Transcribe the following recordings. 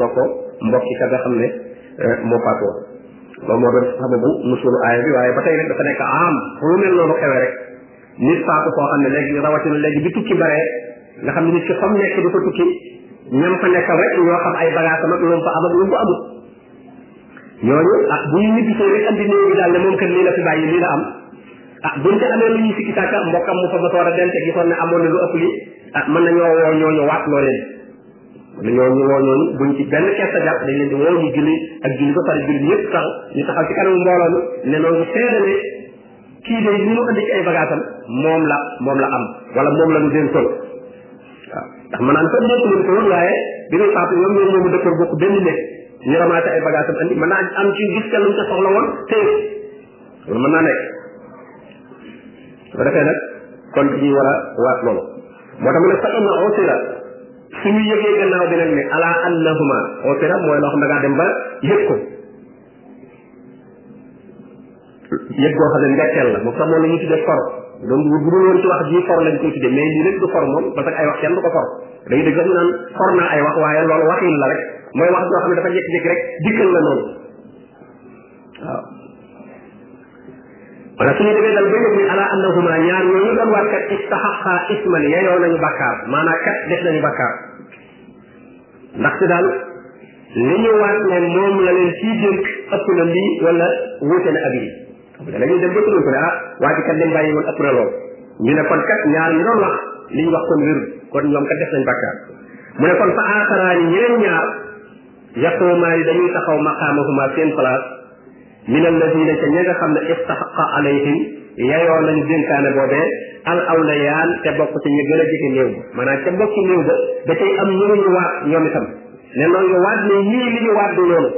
la ko mbokki ka nga xam ne euh, moo faatoo loolu moo doon sababu musulu aaya bi waaye ba tey rek dafa nekk am fu mu mel noonu xewee rek nit faatu koo xam ne léegi rawatina léegi bi tukki baree nga xam ne nit ki fa mu nekk di ko tukki ñam fa nekkal rek ñoo xam ay bagage am ak lu mu fa am ak lu mu fa amul ñooñu ah bu ñu ñibbisee rek andi néew bi daal ne moom kat lii la fi bàyyi lii la am ah buñ ko amee lu ñuy sikki sàkka mbokkam mu fa ba soor a dem te gisoon ne amoon na lu ëpp li ah mën nañoo woo ñooñu waat loo leen dañoo ñu woo ñooñu buñ ci benn kersa jàpp dañ leen di woo ñu julli ak julli ba pare julli ñëpp taxaw ñu taxaw ci kanamu mbooloo mi ne noonu seede ne kii de li mu andi ci ay bagaasam moom la moom la am wala moom la ñu leen sol waaw ndax ma naan sax nekk leen ko woon waaye bi muy faatu ñoom ñoom ñoomu dëkkoon bokk benn nekk ñu ramaate ay bagaasam andi mën naa am ci gis ca lu mu ca soxla woon te loolu mën naa nekk su ko defee nag kon dañuy war a waat loolu moo tax mu ne fa in usira suñu yëgee gannaaw bi nag ne ala annahuma usira mooy loo xam da ngaa dem ba yëg ko yëg goo xam ne ndekkeel la moom sax moom la ñu tuddee for donc bu dul woon ci wax ji for lañ koy tuddee mais lii nag du for moom parce que ay wax kenn du ko for dañuy dégg sax ñu naan for naa ay wax waaye loolu waxin la rek mooy wax joo xam ne dafa jékki-jékki rek dikkal la noonu waaw wala suñu demee dal ba yëg ni ala annahuma ñaar ñooñu doon waat kat istaxaqa isman yeyoo nañu bakkaar maanaam kat def nañu bakkaar ndaxte daal li ñu waat ne moom la leen ciy dénk ëpp na lii wala wuute na ab yi da lañuy dem ba tuddul ko ne ah waa ji kat lim bàyyi woon ëpp na lool ñu ne kon kat ñaar ñu doon wax li ñu wax kon wérul kon ñoom kat def nañ bakkaar mu ne kon fa aaxaraani ñeneen ñaar yaquumaa yi dañuy taxaw maqaamahuma seen place min alladina ca ña nga xam ne istaxaqa alayhim yayoo nañu dénkaane boobee al awlayaan te bokk ci ñu gën a jege néew ba maanaam ca bokki néew ba da cay am ñu ñu waat ñoom itam ne noonu nga waat ne ñii li ñu waat du loolu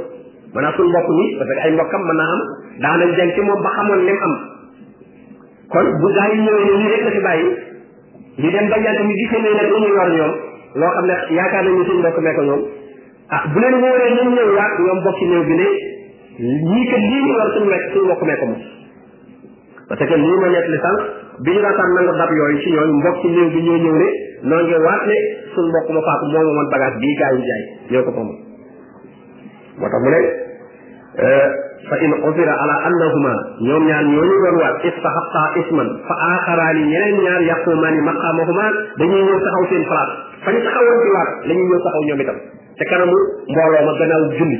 maanaam suñu mbokk ñi parce que ay mbokkam mën naa am daanañ jàng ci moom ba xamoon lim am kon bu gaa yi ñëwee ne lii rek la fi bàyyi ñu dem ba yàgg ñu gisee ne nag lu ñu yor ñoom loo xam ne yaakaar nañu suñ mbokk mee ko ñoom ah bu leen wóoree ñun ñëw waat ñoom bokk ci néew bi ne ñii kat lii ñu yor suñu wekk suñu mbokk mee ko moom parce que lii ma nekk li sànq bi ñu daataan nangu dab yooyu ci ñooñu mbokk ci néew bi ñoo ñëw ne noo ngi waat ne suñu mbokk ma faatu moo moomoon bagage bii gaa yi jaay ñoo ko moom moo tax mu ne eh, fa in usira ala annahuma ñoom ñaar ñooñu doon waat istaxaqa isman fa aaxaraani ñeneen ñaar yaqumaani maqaamahuma dañuy ñëw taxaw seen place fa ñu taxawoon ci waat la ñuy ñëw taxaw ñoom itam te kanamu mbooloo ma gannaaw julli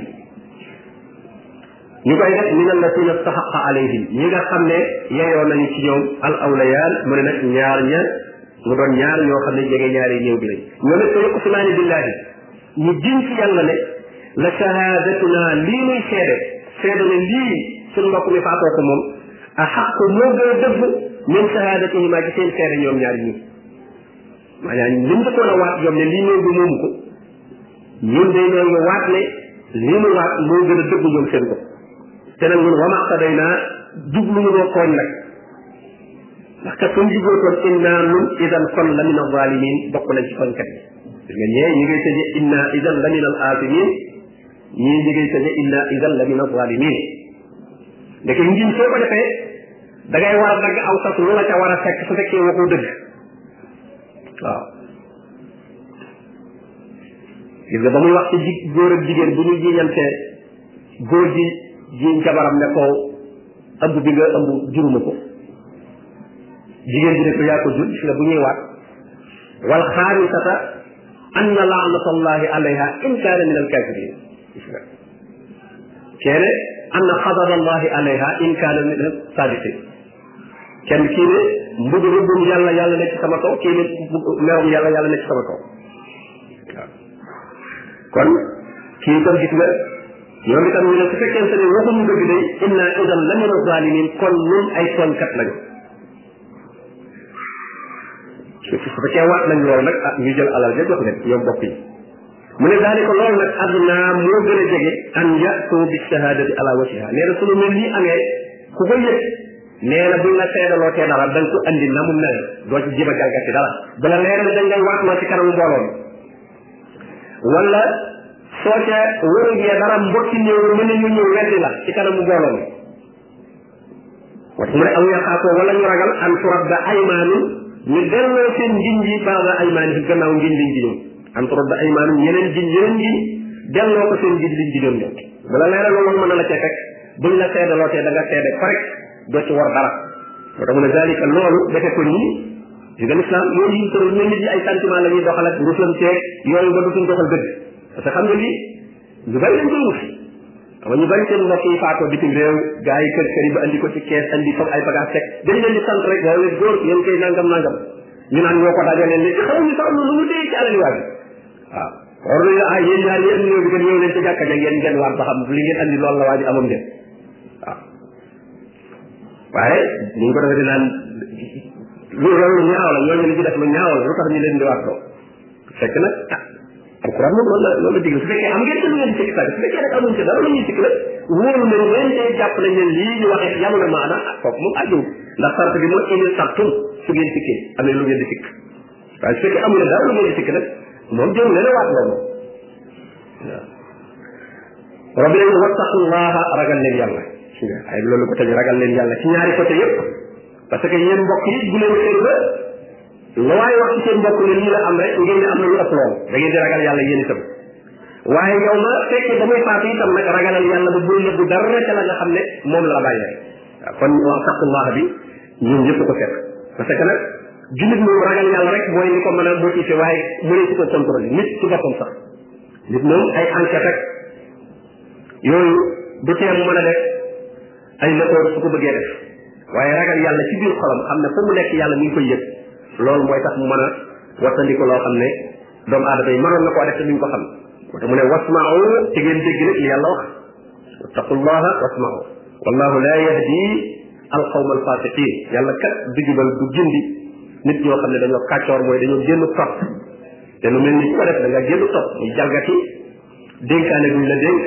ñu koy def min allatina istaxaqa alayhim ñi nga xam ne yeyoo nañu ci ñoom al awlayaan mu ne nag ñaar ña mu doon ñaar ñoo xam ne jege ñaari néew bi lañ ñoom it ko yokk simaani billahi ñu giñ ci yàlla ne la shahadatuna lii muy seede seede ne lii suñu mbokk mi faatoo ko moom a xaqu moo gën a dëgg min shahadatihima ci seen seede ñoom ñaar ñii maanaam li mu dëkkoon a waat ñoom ne lii néew bi moomu ko ñun day ñoo ngi waat ne lii mu waat moo gën a dëgg ñoom seen ko te nag ñun wama xaday naa jublu ñu doo tooñ nag ndax kat suñ juboo toon innaa nun idan kon la min a zalimin bokk nañ ci tooñkat yi gis nga ñee ñi ngay tëje inna idan la min al aasimin ñii ñi ngay tëje inna idan la min al zalimin ndeke ngiñ soo ko defee da ngay war a dagg aw sas lu la ca war a fekk su fekkee waxoo dëgg waaw gis nga ba muy wax ci ji góor ak jigéen bu ñu jiñante góor ji jiñ jabaram ne ko ëmb bi nga ëmb juruma ko jigéen bi ne ko yaa ko jur gis nga bu ñuy waat wal xaamisata anna laanatallahi alayha in kaana min alkafirin gis nga keene anna xadarallahi alayha in kaana min alsadiqin kenn kii ne mbëgg rëbbum yàlla yàlla nekk sama kaw kii ne meewum yàlla yàlla nekk sama kaw kon kii itam gis nga ñoom itam ñu ne su fekkente ne waxuñu dëgg day inna idan la min zalimin kon ñun ay tooñkat lañu su fekkee waat nañ loolu nag ah ñu jël alal ja jox leen ñoom bokk yi mu ne daal di ko loolu nag adna moo gën a jege an yatu bi shahadati ala wajhiha nee na su lu mel nii amee ku ko yëg nee na buñ la seedaloo tee dara da nga ko andi na mu mel doo ci jéem a jalgati dara bala leeral dañ lay waat loo ci kanamu mbooloo wala soo ca wërëgee dara mbokki néew mën nañu ñëw weddi la ci kanamu mbooloo wat mu ne aw yaqaatoo wala ñu ragal an turadda aymaanu ñu delloo seen ngiñ yi baada aymaani gannaaw ngiñ liñ giñoon an turadda aymaanu yeneen giñ yeneen giñ delloo ko seen ngiñ liñ giñoon ñoom bala leeral loolu mën na la ca fekk buñ la seedaloo te da nga seede correct doo ci war dara moo tax mu ne zalika loolu defe ko nii gis nga l'islam yooyu yi tëral ñoom nit ñi ay sentiment la ñuy doxal ak rusam teeg yooyu ba dutuñ doxal dëgg parce que xam nga lii ñu bari lañ koy wut xam ñu bari seen mbokk yi faatoo bitim réew gars yi kër kër yi ba andi ko ci kees andi foofu ay bagage teg dañ leen di sant rek waaye góor yéen koy nangam nangam ñu naan ñoo ko dajalee léegi xamuñu sax lu mu dee ci alali waa bi waaw war nañu la ah yéen ñaar yéen ñëw bi kat yow leen ci jàkka ja ngeen ngeen waar ba xam li ngeen andi loolu la waa ji amam de waaw waaye ni ñu ko defee di naan lu loolu lu ñaaw la ñooñu li ci def lu ñaaw la lu tax ñu leen di waar loo fekk nag ah alquran moom loolu la loolu la digal su fekkee am ngeen ci lu ngeen sikk sàkk su fekkee nag amuñ ci dara lu ñuy sikk la wóolu nañ leen tey jàpp nañ leen lii ñu waxee yàlla na maana ah kooku moom àjjul ndax sart bi mooy indi sartum su ngeen sikkee amee lu ngeen di sikk waaye su fekkee amul dara lu muy sikk nag moom jëm leen a waat la moom waaw rabbi leen wattaqullaha ragal leen yàlla ay bi loolu ko tëj ragal leen yàlla ci ñaari côté yépp parce que yéen mbokk yi bu leen xëy ba la waaye wax ci seen mbokk ne lii la am rek ngeen ne am na lu ëpp lool da ngeen di ragal yàlla yéen itam waaye yow ma fekkee damay faatu itam nag ragalal yàlla ba bul nëbbu dara ca la nga xam ne moom la la bàyyi rek kon wattaqullaha bi ñoom ñëpp ko fekk parce que nag jullit moom ragal yàlla rek mooy li ko mën a motivé waaye mënee ci ko contrôler nit ci boppam sax nit moom ay enquête rek yooyu du tee mu mën a def ay lëkkoor su ko bëggee def waaye ragal yàlla ci biir xolam xam ne fu mu nekk yàlla mi ngi koy yëg loolu mooy tax mu mën a wattandiku loo xam ne doomu aadama yi mënoon na koo def te duñ ko xam moo tax mu ne wasmaaw te ngeen dégg nag li yàlla wax wattaqu llaha wasmau wallahu la yahdi alqawma alfasiqin yàlla kat du jubal du gindi nit ñoo xam ne dañoo kàccoor mooy dañoo génn topp te lu mel ni ku ko def da nga génn topp muy jalgati dénkaane guñ la dénk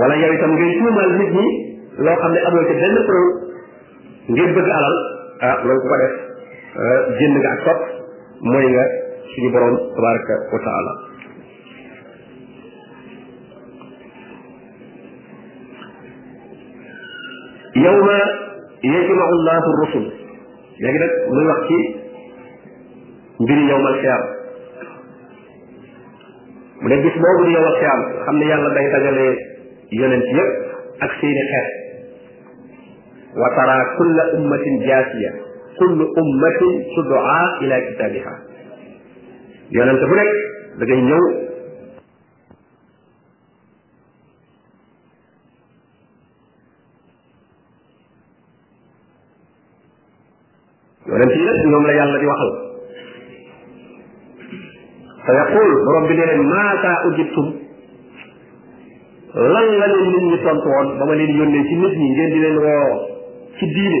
wala yow itam ngay tuumaal nit ñi loo xam ne amoo ci benn preuve ngir bëgg alal ah loolu ku ko def ah, génn nga ak topp mooy nga suñu borom tabaraka wa taala yow ma yajmau llahu rusul léegi nag muy wax ci mbiri yow ma xiyaam mu ne gis boobu di yow ma xiyaam xam ne yàlla day dajale yonent yépp ak seeni xeet wa tara kulla ummatin jaasiya kullu ummatin tud'a ila kitabiha yonente bu nekk da ngay ñëw yonente yi nag ñoom la yàlla di waxal fa yaqul borom bi ne leen maata ujibtum lan la leen nit ñi tontu woon ba ma leen yónnee ci nit ñi ngeen di leen woo ci diine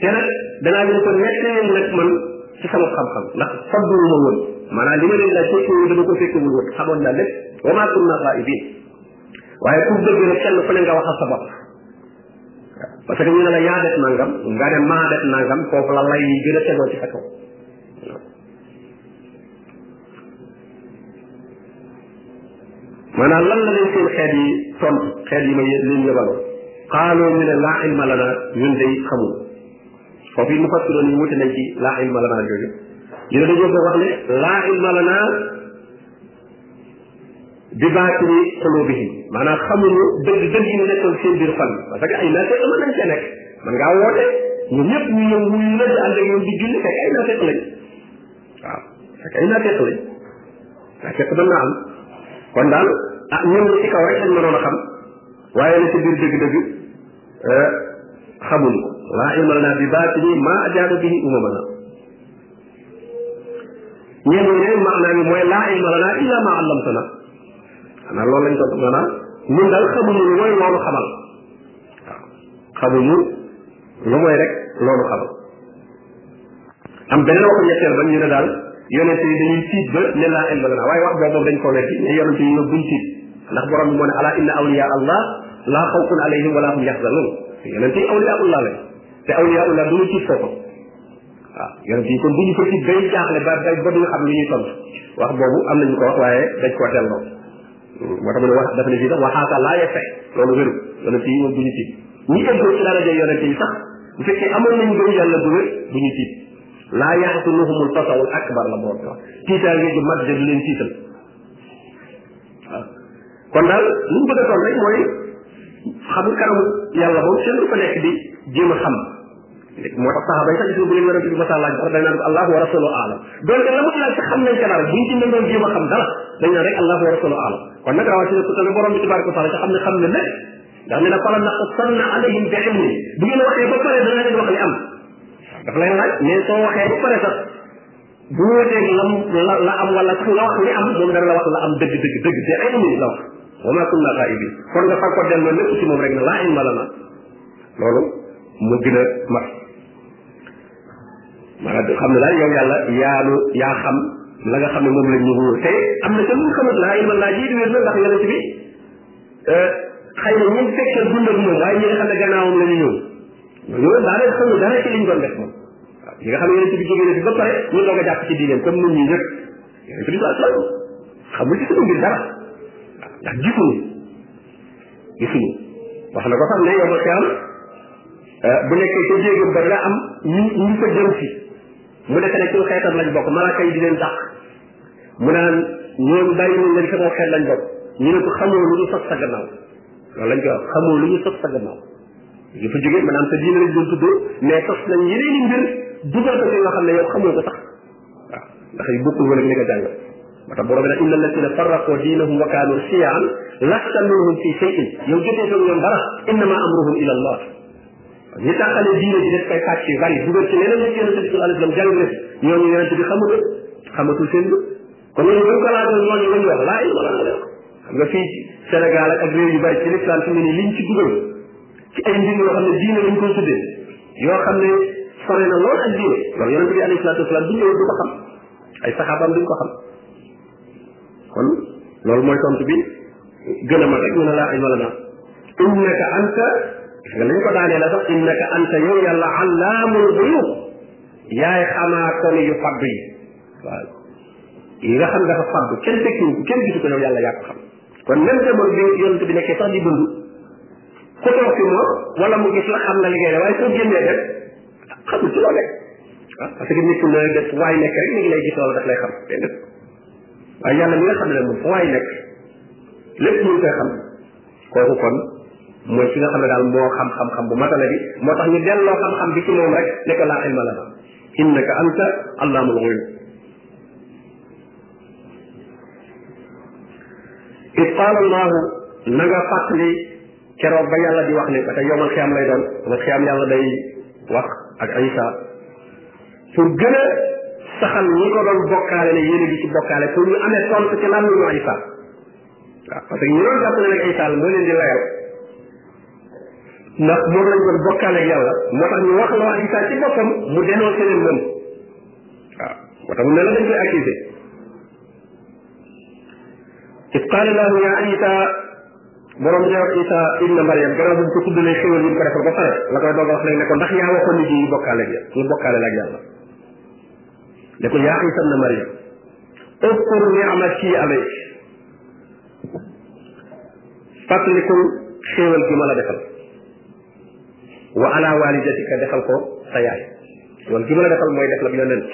te nag danaa leen ko nekk leen nag man ci sama xam-xam ndax fadduñu ma woon maanaam li ma leen laaj fekkewul dama ko fekkewul woon xamoon naa lépp wa maa kunna xaa'ibiin waaye ku bëgg nag kenn ku ne nga waxal sa bopp parce que ñu ne la yaa def nangam nga ne maa def nangam foofu la lay yi gën a tegoo ci sa kaw maanaam lan la leen seen xeet yi tont xeet yi ma leen yebal xaaloo ñu ne laa ilma lana ñun day xamul foofu yi mu fassiroon yi wuti nañ ci laa ilma lana jooju ñu ne dañoo ko wax ne laa ilma lana bi baatini xulubihim maanaam xamuñu dëgg dëgg yi nekkoon seen biir fan parce que ay naafeq mën nañ cee nekk man ngaa woote ñun ñëpp ñu ñëw wuyu la di ànd ak ñoom di julli fekk ay naafeq lañ waaw fekk ay naafeq lañ naafeq mën naa am kon daal ah ñun lu ci kaw rek lañ mënoon a xam waaye la ci biir dëgg-dëgg eh, xamuñ ko laa ilma lana bi baatini ma ajaaba bihi umamana ñeen ñi ne maanaa bi mooy laa ilma lana illa ma allamtana xanaa loolu lañ ko maanaam ñun daal xamuñu lu mooy loolu xamal waaw xamuñu lu mooy rek loolu xam am beneen waxu ñetteel ba ñu ne daal yonente yi dañuy tiit ba ne laa ilma lana waaye wax boobu dañ ko weddi ne yonente yi ñoom buñ tiit ndax borom bi moo ne ala inna awliya allah laa xawfun alayhim wala hum yaxzanun yonente yi awliya allah lañ te awliya allah duñu tiit foofu waaw yonente yi kon duñu ko tiit bay jaaxle ba ba duñu xam lu ñuy tontu wax boobu am nañu ko wax waaye dañ ko delloo moo tax mu ne wax dafa ne fii sax waxaata laa yegg fay loolu wéru loolu fii moom duñu tiit ñi ëpp ci daraja yonente yi sax bu fekkee amoon nañu gëm yàlla bu wér duñu tiit laa yaxsunuhumul fasawul akbar la borom wax tiitaa ngi ju mag de du leen tiital waaw kon daal li ñu bëgg a toll rek mooy xamul kanamu yàlla moom kenn du fa nekk di jéem a xam moo tax saxaaba yi sax gis nga bu leen yonent bi masa laaj dara dañ naan allahu wa rasulu alam donte la mu laaj sax xam nañ ca dara buñ ci nangoon jéem a xam dara dañ naan rek allahu wa rasulu alam kon nag rawatina ku tamit borom bi tabaraka wa taala nga xam ne xam ne lépp ndax ne na fala naqussanna alayhim bi ilmi bu ngeen waxee ba pare dana leen wax li am daf lay laaj mais soo waxee ba pare sax bu wóoteeg lam la la am wala sax nga wax li am moom dana la wax la am dëgg dëgg dëgg te ay amuñ la wax wa maa kunna xaa'ibiin kon nga far ko delloo lépp ci moom rek ne laa ilma lanaa loolu mu gën a mat maanaam xam ne daal yow yàlla yaanu yaa xam la nga xam ne moom la ñu wóor te am na ca lu xamat laa ilma laa ji di wér na ndax yonent bi euh, xëy na ñun fekkee dund ak moom waaye ñi nga xam ne gannaawam la ñu ñëw ñooñu daanaka xamul dara ci liñ doon def moom waaw ñi nga xam ne yonent bi jógee na fi ba pare ñu doog a jàpp ci diineem comme ñun ñii ñëpp yonent bi saa sallam xamul ci suñu mbir dara waaw ndax gisuñu gisuñu wax na ko sax ne yow ma xiyam euh, bu nekkee ca jéegam ba dina am ñu ñu fa jëm si mu nekk ne ci xeetam lañ bokk malaaka yi di leen dàq mu naan ñoom bàyyi nañ leen sama xeet lañ bokk ñu ne ko xamoo lu ñu sos sa gannaaw loolu lañ koy wax xamoo lu ñu sos sa gannaaw ñu fa jógee maanaam sa diine lañ doon tuddoo mais sos nañ yeneen i mbir dugal ko ci nga xam ne yow xamoo ko sax waaw ndax yu bokkul wala li nga jàng moo tax borom bi nag inna alladina farraqoo diinahum wa kaanu siyaan lasta minhum fi shay'in yow jotee sa ñoom dara innama amruhum ila allah ñi tàqalee diine ji def koy pàcc yu bari dugal ci leneen la ci yonente bi sallallahu alayhi wa sallam jàng na ñooñu yonente bi xamatu xamatul seen kon loolu bu ñu ko laajoon mag yi lañu wax laa ilma lana la xam nga fii Sénégal ak réew yu bari ci l'islam fi mu ne liñ ci dugal ci ay mbir yoo xam ne diine lañ koy tuddee yoo xam ne sore na lool ak diine loolu yonente bi alayhi salatu wasalaam bu ñëwee du ko xam ay saxaabaam duñ ko xam kon loolu mooy tontu bi gën a mag rek ñu ne laa ilma lana innaka anta nga lañ ko daanee la sax innaka anta yow yàlla allaamul xuyub yaay xamaa ko ni yu faddu yi waaw yi nga xam dafa fàddu kenn tekkiwu ko kenn gisu ko yow yàlla yaa ko xam kon même jamono bi yonent bi nekkee sax di dund ku toog fi moom wala mu gis la xam na li ngay def waaye soo génnee rek xamul ci loo nekk ah parce que nit ku ne def waay nekk rek mi ngi lay gis wala daf lay xam déedéet waaye yàlla mi nga xam ne moom fa waay nekk lépp mu ngi koy xam kooku kon mooy ki nga xam ne daal moo xam xam-xam bu matale bi moo tax ñu delloo xam-xam bi ci moom rek ne ko laa ilma lana innaka anta allaamul xuyub it qaala allahu na nga fàttali keroog ba yàlla di wax ne ba tey yomal xiyaam lay doon yomal xiyaam yàlla day wax ak Isa pour gën a saxal ñi ko doon bokkaale ne yéen a ngi ci bokkaale pour ñu amee tontu ci lan la ñu Isa waaw parce que ñu doon jàpp ne nag ay taal moo leen di layal ndax moom lañ doon bokkaale yàlla moo tax ñu wax la waa Isa ci boppam mu dénoncé leen moom waaw moo tax mu ne la dañ koy accusé it qaala lahu ya Isa borom bi wax Isa ibn Maryam gannaaw bu ko tuddalee xéwal yi mu ko defal ba pare la koy doog a wax nag ne ko ndax yaa waxoon nit yi bokkaale ak yàlla ñu bokkaale la ak yàlla ne ko yaa Isa na Maryam uskur ni'mati alayk fàttalikul xéewal gi ma la defal wa ala walidatika defal ko sa yaay loolu gi ma la defal mooy def la bi yonent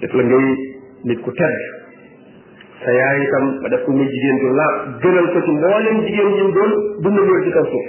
def la ngay nit ku tedd sa yaay itam ba def ko muy jigéen ju laab gënal ko ci mboolem jigéen ñi doon dund loolu ci kaw suuf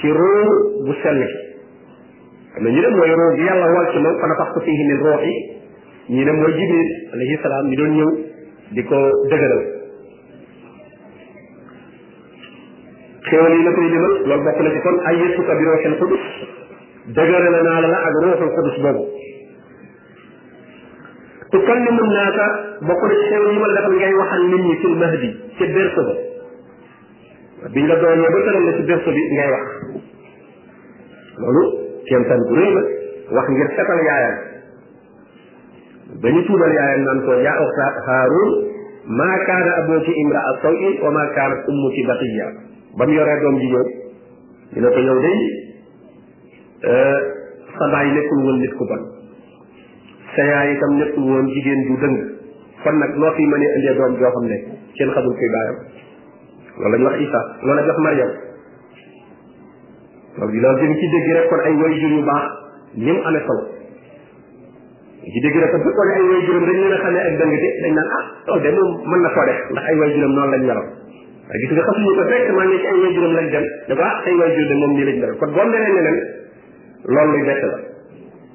ci roo bu sell gi am na ñu ne mooy roo gi yàlla wal ci moom fa nafaxtu fiihi min ruuhi ñi ne mooy jibril alayhi salaam mi doon ñëw di ko dëgëral xéwal yi la koy jëmal loolu bokk na ci kon ay yëpp ka bi ruuxil qudus dëgëral naa la la ak ruuxul qudus boobu tukallimu naasa bokk na ci xéwal yi ma la defal ngay waxal nit ñi fil mahdi ca berko ba biñ la doonee ba tëral la ci berso bi ngay wax loolu kenn tan bu rëy la wax ngir setal yaayam ba ñu tuubal yaayam naan ko yaa oxta haarun maa kaana abooki imraa saw in wa maa kaanat ummuki baqiya ba mu yoree doom ji ñëw ñu ne ko yow day euh, sa baay nekkul woon nit ku bon sa yaay itam nekkul woon jigéen ju dëng kon nag noo fi mënee indee doom joo xam ne kenn xamul koy baayam loolu la ñu wax Isa loolu la ñu wax Mariam loolu di loolu dañ ci dégg rek kon ay way jur yu baax ni mu amee solo ci dégg rek kon bu ay way juram dañ leen a xamee ak dëng de dañ naan ah loolu de moom mën na koo def ndax ay way juram noonu lañ meloon waaye gis nga xasuñu ko fekk maa ngi ci ay way juram lañ dem ne ko ah ay way jur de moom nii lañ meloon kon boo melee neneen loolu luy bett la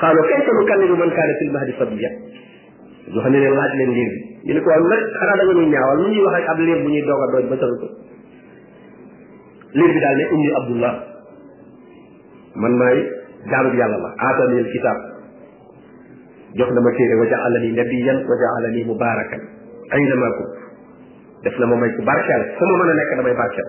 xaaloo kayfa nukallimu man kaana fil mahdi sabiyya yoo xam ne leen laaj leen liir bi ñu ne ko waaw nag xanaa da nga ñuy ñaawal mu ñuy wax ak ab liir bu ñuy doog a dooj ba tëru ko liir bi daal ne inni abdullah man maay jaamub yàlla la aatani al kitaab jox na ma téere wa jaalani nabiyan wa jaalani mubarakan aynama kuntu def na ma may ku barkeel fu ma mën a nekk damay barkeel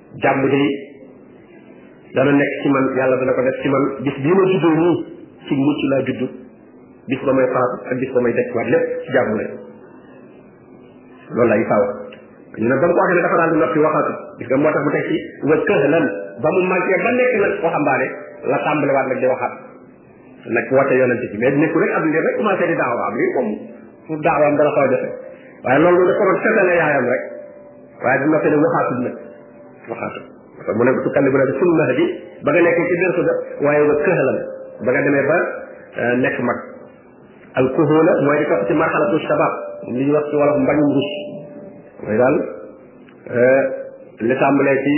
jàmm day dana nekk ci man yàlla dana ko def ci man bis bii ma juddoo nii ci mucc laa judd bis ba may faatu ak bis ba may dekk waat lépp ci jàmm la loolu lay faaw ñu ne ba mu ko waxee ne dafa daal di noppi waxatu gis nga moo tax mu teg ci wa këhlan ba mu màggee ba nekk nag waxambaane la tàmbaliwaat nag di waxaat nag woote yonente ci mais nekku rek ab li rek commencé di daawa am lii comme pour daawaam dana xaw a jafe waaye loolu dafa doon setale yaayam rek waaye bi ma fene waxaatul nag waxaatul parce que mu ne tukkalli bu ne suñu max di ba nga nekkee ci dërsu ga waaye nga këxalam ba nga demee ba euh, nekk mag al kuhula mooy di topp ci marxalatu shabab li ñu wax ci wolof mbañum rus mooy daal euh, li tàmbalee ci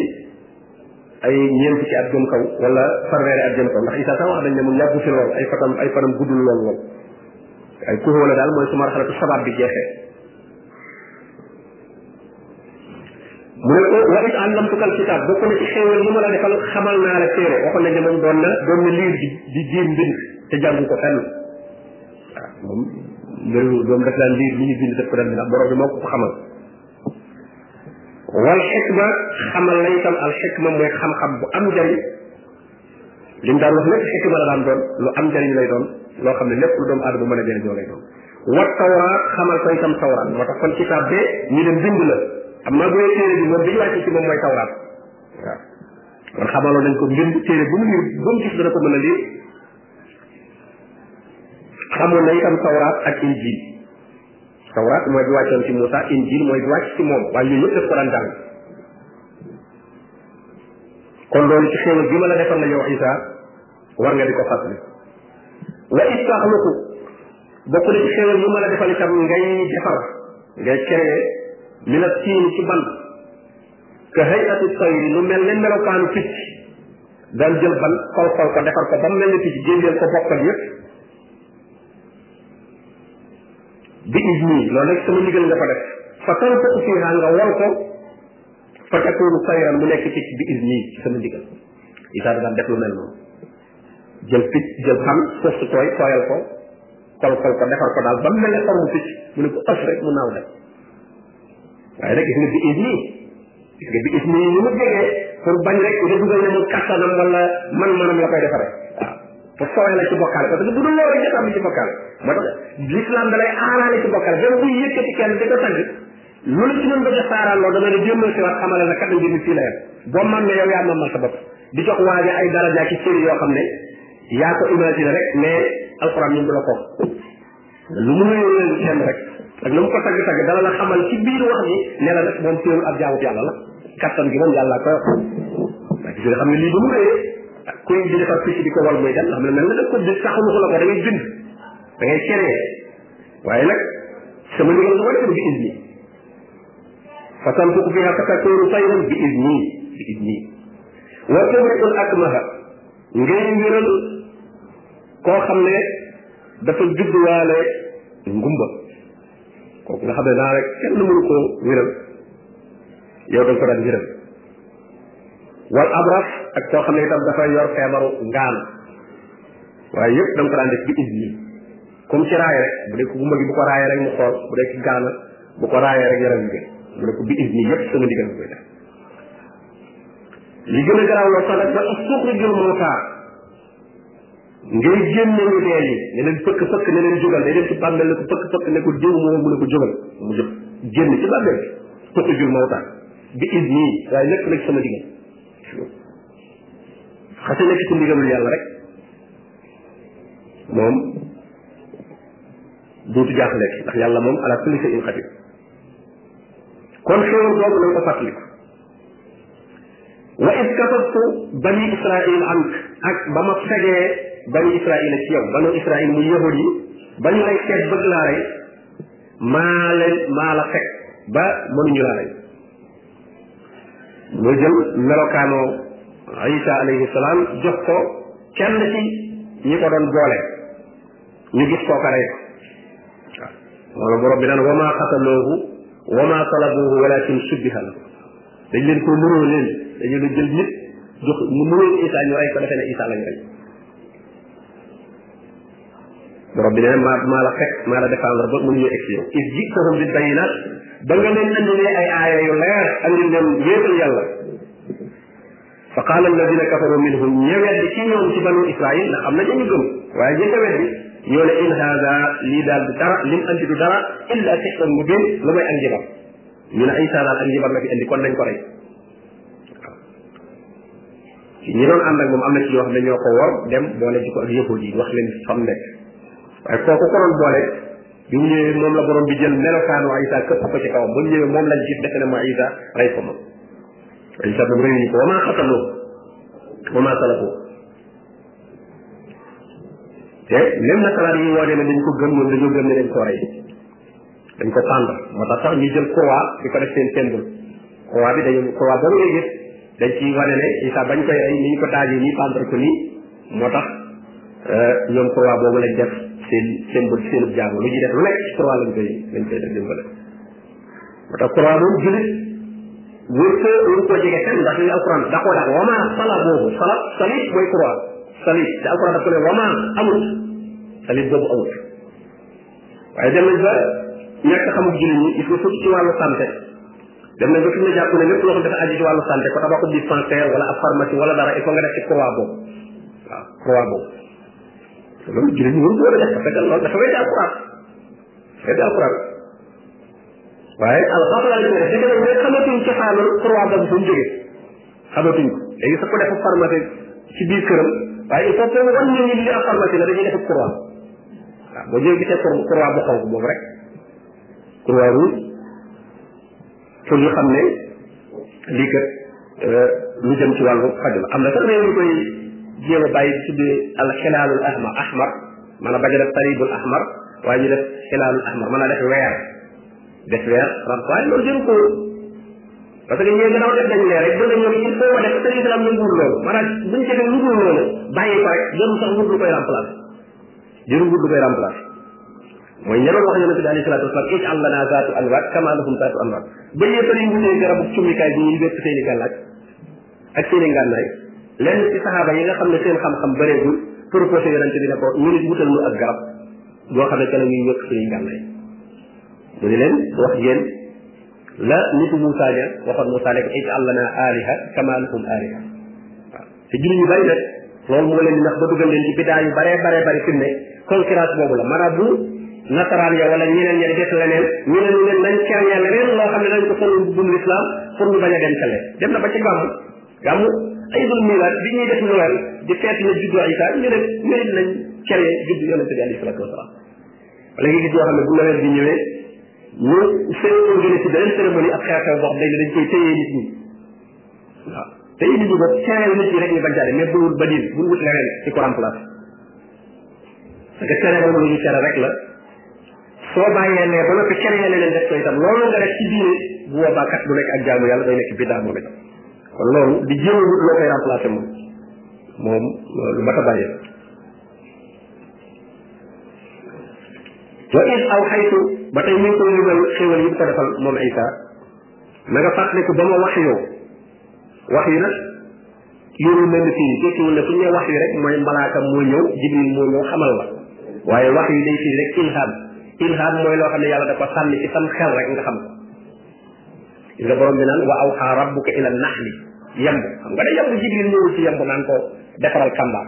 ay ñeent ci at jëm kaw wala farweeri at jëm kaw ndax isa sax wax dañ ne moom yàggu fi lool ay fatam ay fanam guddul lool lool ay kuxóo la daal mooy su marxalatu sabab bi jeexee mu ne ko wa it àllamtukal kitaab bokk na ci xéewal li ma la defal xamal naa la téere waxoon nañ ne moom doon na doon na liir di di jiim mbind te jàngu ko fenn waaw moom mbiru doom daf daan liir li ñu bind def ko daan bind borom bi moo ko xamal wal xikma xamal la itam al xikma mooy xam-xam bu am njariñ li mu daan wax lépp xikma la daan doon lu am njariñ lay doon loo xam ne lépp lu doomu aadama mën a jëriñoo lay doon wa tawraat xamal ko itam tawraat moo tax kon kitaab bee ñu dem bind la am naa bu dee téere bi moom bi ñu wàcce ci moom mooy tawraat waaw kon xamaloon nañ ko mbind téere bu mu lire bu mu gis dana ko mën a lire xamoon na itam tawraat ak injil tawraat mooy bi wàccoon ci Moussa injil mooy bi wàcc ci moom waaye yooyu yëpp daf ko daan jàng kon loolu ci xéewal bi ma la defal la yow Isa war nga di ko fàttali wa istaxluqu bokk na ci xéewal yi ma la defal itam ngay defar ngay créer li la siin ci ban ka hayatu tayri lu mel ne melokaanu picc daan jël ban kol kol ko defar ko ba mu mel ne picc génneel ko bokkal yëpp bi izni loolu nag sama ndigal nga ko def fa tanfaqu fiha nga wal ko fa takunu sayran mu nekk picc bi izni ci sama ndigal Isa daan def lu mel noonu jël picc jël xam suuf su tooy tooyal ko kol kol ko defar ko daal ba mu mel ne forme picc mu ne ko ëf rek mu naaw dem waaye nag gis nga bi isni gis nga bi isni yi mu jegee pour bañ rek nga dugal ne moom kattanam wala man-manam la koy defaree waaw pour sooy la ci bokkaale parce que bu dul loolu rek nga am ci bokkaale moo tax l'islam da lay aaraale ci bokkaale même bu yëkkati kenn di ko tagg lu la ci mën bëgg a saaraan loolu dama ne jéemal si waat xamale na kat mbir mi fii la yem boo man ne yow yaa mamal sa bopp di jox waaje ay daraja ci cër yoo xam ne yaa ko imaginer rek mais alxuraan ñu du la ko lu mu réew leen kenn rek ak lu mu ko tagg tagg dana la xamal ci biir wax ni ne la nag moom teewul ab jaamu yàlla la kattan gi moom yàlla ko yor waaye gis nga xam ne lii ba mu réyee kuy di defar picc di ko wal muy dem nga xam ne mel na daf ko di saxalu ko la ko da ngay bind da ngay créer waaye nag sama ndigal su ko defee bi izni fa tanfuqu fiha fa takunu tayran bi izni bi izni wa tubri'u al akmaha ngay wéral koo xam ne dafa judduwaale ngumba kooku nga xam ne daa rek kenn mënu koo wéral yow da nga ko daan wéral wal abraf ak koo xam ne itam dafa yor feebaru ngaan waaye yëpp da nga ko daan def bi izni comme ci raay rek bu dee ko gumba gi bu ko raayee rek mu xool bu dee ci gaana bu ko raayee rek yaram bi mu ne ko bi izni yëpp sama ndigal koy def li gën a garaaw la sax nag ba astuxrijul mawtaa ngay génne ñu dee yi ne leen fëkk fëkk ne leen jógal day dem ci bàmmeel ne ko fëkk fëkk ne ko diw moo mu ne ko jógal mu jóg génn ci bàmmeel tuxrijul mawtaa bi idni waaye lépp nag sama digal xase nekk ci ndigalul yàlla rek moom duutu jaaxle ndax yàlla moom ala kulli shay'in qadir kon xéewal boobu nañ ko fàttaliku wa is kasaftu bani israil ank ak ba ma fegee bani israil ci yow banu israil muy yahud yi ba ñu lay seet bëgg laa rey maa leen maa la fekk ba mënuñu laa rey mu jël melokaanoo isa alayhi salaam jox ko kenn ci ñi ko doon boole ñu gis kooka rey ko waaw borom bi naan wa maa xataloohu wa maa talabuuhu walakin subbiha la dañ leen ko nuroo leen dañu la jël nit jox mu nuroo Isa ñu rey ko defee ne Isa lañ rey borom bi nee maa maa la fekk maa la défendre ba mënuñu egg si yow is jiitahum bi bayinaat ba nga leen andilee ay aaya yu leer andil leen wéetal yàlla fa qaala alladina kafaru minhum ña weddi ci ñoom ci banu israil ndax am na ñu gëm waaye ñi ko weddi ñoo ne in haada lii daal du dara lim andi du dara illa sixran mubin lu may ak njibar ñu ne Isa daal ak njibar la fi indi kon nañ ko rey ñi doon ànd ak moom am na ci ñoo xam ne ñoo ko wor dem boole ci ko ak yëfoo ji wax leen fam nekk waaye kooku ko doon boole bi mu ñëwee moom la borom bi jël melokaanu Isa këpp ko ci kawam ba mu ñëwee moom lañ gis defe ne mooy Isa rey ko moom isa boobu reyuñu ko wa maa xatalu wa maa salaku te même nasaraan yi woo ne dañ ko gëm ñoom dañoo gëm ne dañ ko rey dañ ko tànd moo tax sax ñu jël croix di ko def seen symbole croix bi dañu croix boobu ngay gis dañ ci wane ne isa bañ koy rey ni ñu ko taajee nii pendre ko nii moo tax euh, ñoom croix boobu lañ def seen symbole seen jaamu lu ñuy def lu nekk ci croix lañ koy lañ koy def dimbale moo tax Qur'an moom julit wër ko wër koo jege kenn ndax li alquran da koo daal wama sala boobu sala salib mooy Qur'an salib te alquran daf ko ne wama amut salib boobu amut waaye dem nañ ba ñàkk xamul julit ñi il faut ci wàllu santé dem nañ ba fi mu jàpp ne lépp loo xam dafa aju ci wàllu santé ko tabaxu dispensaire wala ab pharmacie wala dara il faut nga def ci croix boobu waaw croix boobu loolu julit ñi wër ko war a def parce que loolu dafa wéy ci alquran xeeti alxuraan waaye alxafla lañ koy def léegi nag ñoom xamatuñ cosaanal croix boobu fu mu jógee xamatuñ ko léegi sa ko def pharmacie ci biir këram waaye il faut que wan ñu ni li ak pharmacie la dañuy def croix waaw boo ñëwee gisee croix bu xonk boobu rek croix rouge pour ñu xam ne lii kat euh, lu jëm ci wàllu faj la am na sax réew ñu koy jéem a bàyyi tuddee al xilaalul ahmar ahmar mën a bañ a def taribul ahmar waaye ñu def xilaalul ahmar mën a def weer def weer ram waaye loolu jëru ko parce que ñee gannaaw def dañ lee rek bëgg ñoom il faut ma def sëriñ islam ñu nguur loolu maanaam buñ defee ñu nguur loolu bàyyi ko rek jëru sax wut lu koy remplacer jërul wut lu koy remplacer mooy ña doon wax yonent bi alayhi salaatu wasalaam ij àll naa zaatu anwaat kama lahum zaatu anwaat ba yéefar yi wutee garabu cummikaay bi ñuy wépp seen i gàllaaj ak seen i ngànnaay lenn ci saxaaba yi nga xam ne seen xam-xam bëreegul proposé yonent bi ne ko ñu nit wutal lu ak garab boo xam ne ca la ñuy wépp suñuy ngànnaay mu ne leen wax ngeen la nitu Moussa ja waxoon Moussa ne ko ij'al lanaa aaliha kamaa lahum aaliha waaw te jullit yu bari nag loolu moo leen di nax ba dugal leen ci bidaa yu baree baree bari fi mu ne concurrence boobu la maanaam bu nasaraan ya wala ñeneen ña di def leneen ñu ne ñu ne nañ créé leneen loo xam ne dañ ko sol bu l'islam pour ñu bañ a dem tale dem na ba ci gàmmu gàmmu aydul milaad bi ñuy def Noël di feet na juddu Isa ñu ne ñu ne nañ créé juddu yonente bi alayhi salaatu wasalaam wala nga gis ñoo xam ne bu Noël bi ñëwee ñu seen organisé ci beneen cérémonie ak xew-xew boo xam ne dañ koy téye nit ñi waaw te indi ñu ba teew nit ñi rek ñu bañ caa dem mais bul wut badil bul wut leneen ci ko remplace parce que tere moom lu ñu tere rek la soo bàyyee ne ba noppi tere nga leneen def ko itam loolu nga def ci diine bu boobaa kat du nekk ak jaamu yàlla day nekk bidaa moom itam kon loolu di jéem a wut loo koy remplacer moom moom lu mat a bàyyi wa is aw xaytu ba tey ñu ngi koy limal xéwal yi mu ko defal moom Isa na nga fàttaliku ba ma wax yow wax yi nag yorul mel ni fii tekkiwul ne fu ñu wax yi rek mooy malaaka moo ñëw jibril moo ñëw xamal la waaye wax yi day fii rek ilham ilham mooy loo xam ne yàlla da ko sànni ci sam xel rek nga xam ko gis nga borom bi naan wa awxa rabbuka ila naxli yemb xam nga da yemb jibril ñëwul ci yemb naan ko defaral kàmbaar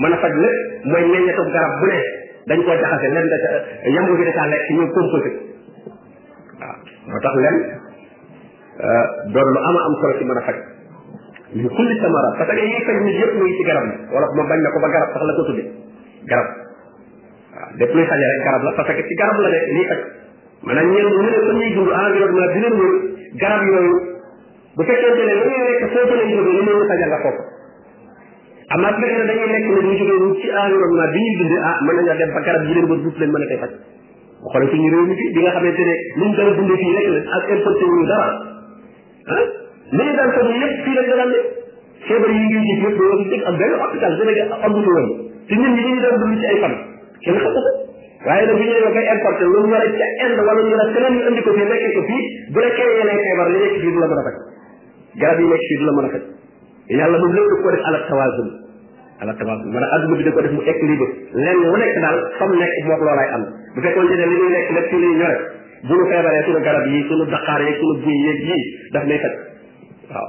mën a faj lépp mooy meññetu garab bu ne dañ koo jaxase len da ca yamru bi da caa nekk ñu composé waaw moo tax len euh, doon lu ama am solo ci mën a faj min kulli samara parce que yi faj nit yëpp mu ngi ci garab la wala ma bañ na ko ba garab sax la ko tudde garab waaw lépp luy faje rek garab la parce que ci garab la de lii faj maanaam ñeen ñu ne fa ñuy dund environnement bi leen wër garab yooyu bu fekkente ne la ngay lekk foofu lay jógee li muy wut a jàng foofu amaa bu fekkee ne dañuy lekk ne ñu jógee wut ci environnement bi ñuy dundee ah mën nañoo dem ba garab yi leen wër duut leen mën a koy faj bu xoolee suñu réew mi fii bi nga xamante ne luñ dara dundee fii rek la ak importé wuñu dara ah li ñu daan faj yëpp fii rek la daan feebar yi ngay gis yëpp da war a dëgg am benn hôpital Sénégal amul woon te ñun ñi ñu doon dund ci ay fan kenn xam ko waaye nag bu ñu demee koy importé lu ñu war a ca Inde wala ñu war a keneen ñu andi ko fii nekk ko fii bu la kenn yeneen feebar li nekk fii du la mën a faj garab yi nekk fii du la mën a faj yàlla moom lépp ko def ala tawazun ala tawazun maanaam adduna bi da ko def mu équilibre lenn wu nekk daal fa mu nekk moom loolaay am bu fekkoon ne li ñuy nekk lépp ci lay ñëwee bu ñu feebaree suñu garab yi suñu daqaar yeeg suñu buy yeeg yii daf may faj waaw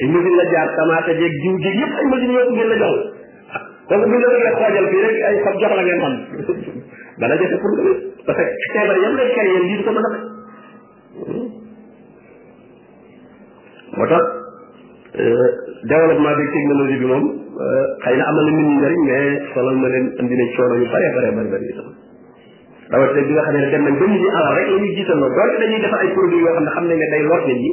ay machine la jaar tamaate jeeg jiw jeeg yëpp ay machine yoo ko gën a jox kooku bu ñu la bëggee xoojal fii rek ay xob jox la ngeen xam dana jafe pour nga parce que feebar yam lay kay yéen lii du ko mën a faj moo tax euh, développement bi technologie bi moom euh, xëy na amal na nit ñi njëriñ mais solal ma leen andi na coono yu bare bare bare bare itam rawatina bi nga xam ne dem nañ ba nit ñi alal rek la ñuy jiital loolu doonte dañuy defar ay produits yoo xam ne xam nañ ne day lor nit ñi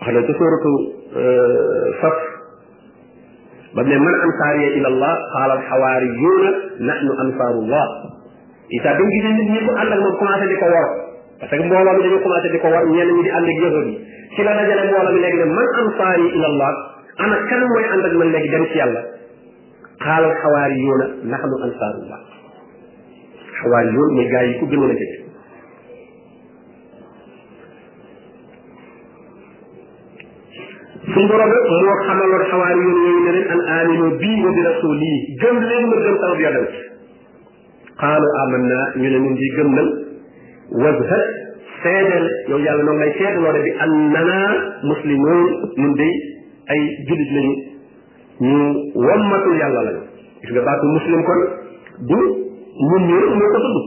wax na ci suratu saf ba ne man ansaariya ila allah qaala alxawaariyuuna nahnu ansaarullah isa bi mu gisee nit ñi ko ànd ak moom commencé di ko wor parce que mbooloo mi dañoo commencé di ko wor ñenn ñi di ànd ak yahud yi ci la dajale mbooloo mi léegi ne man ansaari ila allah ana kan mooy ànd ak man léegi dem ci yàlla qaala alxawaariyuuna nahnu ansaarullah xawaariyuun mooy gaa yi ku gënoon a jege suñ borom rek moo xamaloon xawaari yoon yooyu ne leen an aminu bii wa bi rasuli gëm leen ma gëm sama yonent qaalu amanna ñu ne ñun di gëm nañ wazhat seedeel yow yàlla noonu lay seedaloo de bi annana muslimun ñun de ay jullit lañu ñu wammatul yàlla lañu gis nga baatu muslim kon du ñun ñëpp moo ko tudd